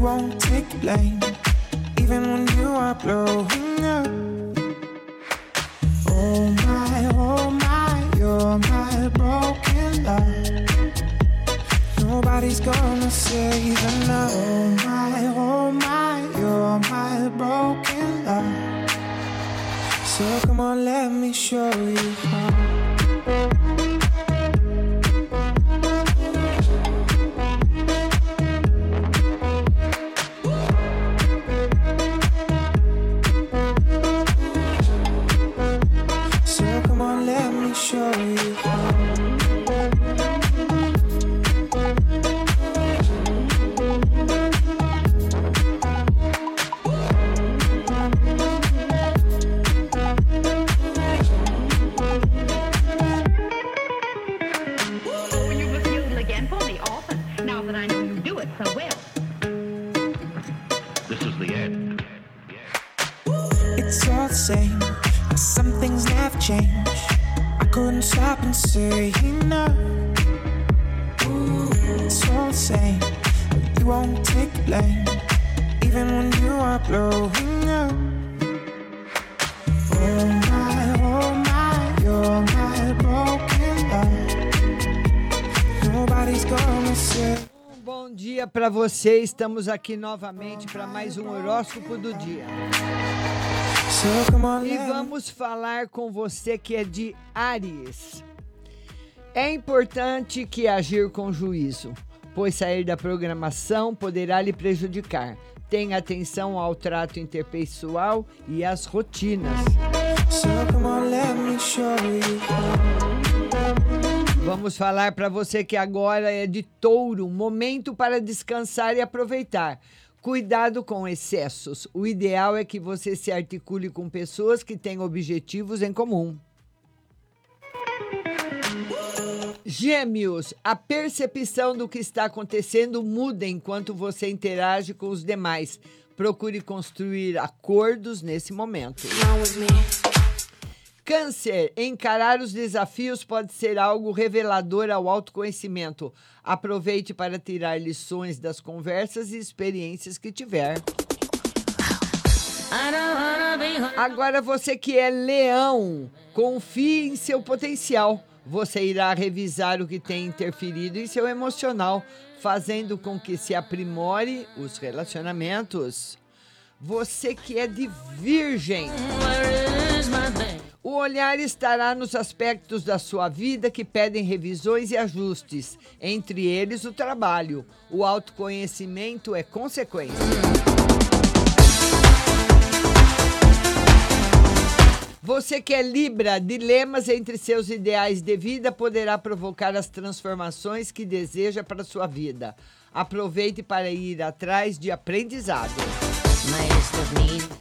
won't take blame, even when you are blowing up. Oh my, oh my, you're my broken love. Nobody's gonna save enough. Oh my, oh my, you're my broken love. So come on, let me show you how. The end. It's all the same. Some things never change. Couldn't stop and say no. Ooh, It's all the same. You won't take the blame, even when you are blowing up. Oh my, oh my, you're my broken love. Nobody's gonna say. Bom dia para você. Estamos aqui novamente para mais um horóscopo do dia. E vamos falar com você que é de Aries. É importante que agir com juízo, pois sair da programação poderá lhe prejudicar. Tenha atenção ao trato interpessoal e às rotinas. Vamos falar para você que agora é de touro, momento para descansar e aproveitar. Cuidado com excessos. O ideal é que você se articule com pessoas que têm objetivos em comum. Gêmeos, a percepção do que está acontecendo muda enquanto você interage com os demais. Procure construir acordos nesse momento. Câncer, encarar os desafios pode ser algo revelador ao autoconhecimento. Aproveite para tirar lições das conversas e experiências que tiver. Agora você que é leão, confie em seu potencial. Você irá revisar o que tem interferido em seu emocional, fazendo com que se aprimore os relacionamentos. Você que é de virgem. O olhar estará nos aspectos da sua vida que pedem revisões e ajustes, entre eles o trabalho. O autoconhecimento é consequência. Você que é Libra, dilemas entre seus ideais de vida poderá provocar as transformações que deseja para sua vida. Aproveite para ir atrás de aprendizado.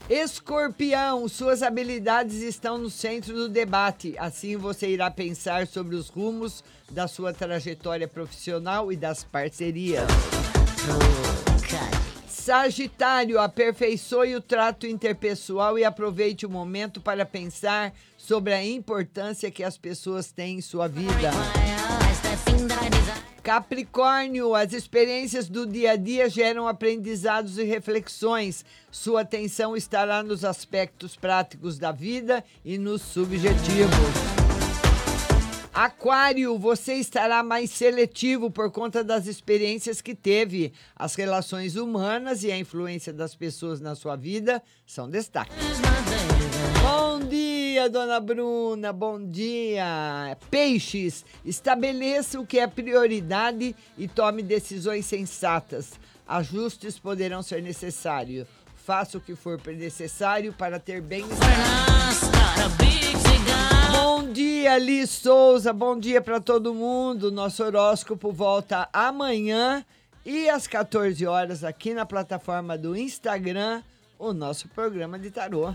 Escorpião, suas habilidades estão no centro do debate. Assim você irá pensar sobre os rumos da sua trajetória profissional e das parcerias. Sagitário, aperfeiçoe o trato interpessoal e aproveite o momento para pensar sobre a importância que as pessoas têm em sua vida. Capricórnio, as experiências do dia a dia geram aprendizados e reflexões. Sua atenção estará nos aspectos práticos da vida e nos subjetivos. Aquário, você estará mais seletivo por conta das experiências que teve. As relações humanas e a influência das pessoas na sua vida são destaque. Bom dona Bruna. Bom dia. Peixes, estabeleça o que é prioridade e tome decisões sensatas. Ajustes poderão ser necessários. Faça o que for necessário para ter bem-estar. Bom dia, Li Souza. Bom dia para todo mundo. Nosso horóscopo volta amanhã e às 14 horas aqui na plataforma do Instagram, o nosso programa de tarô.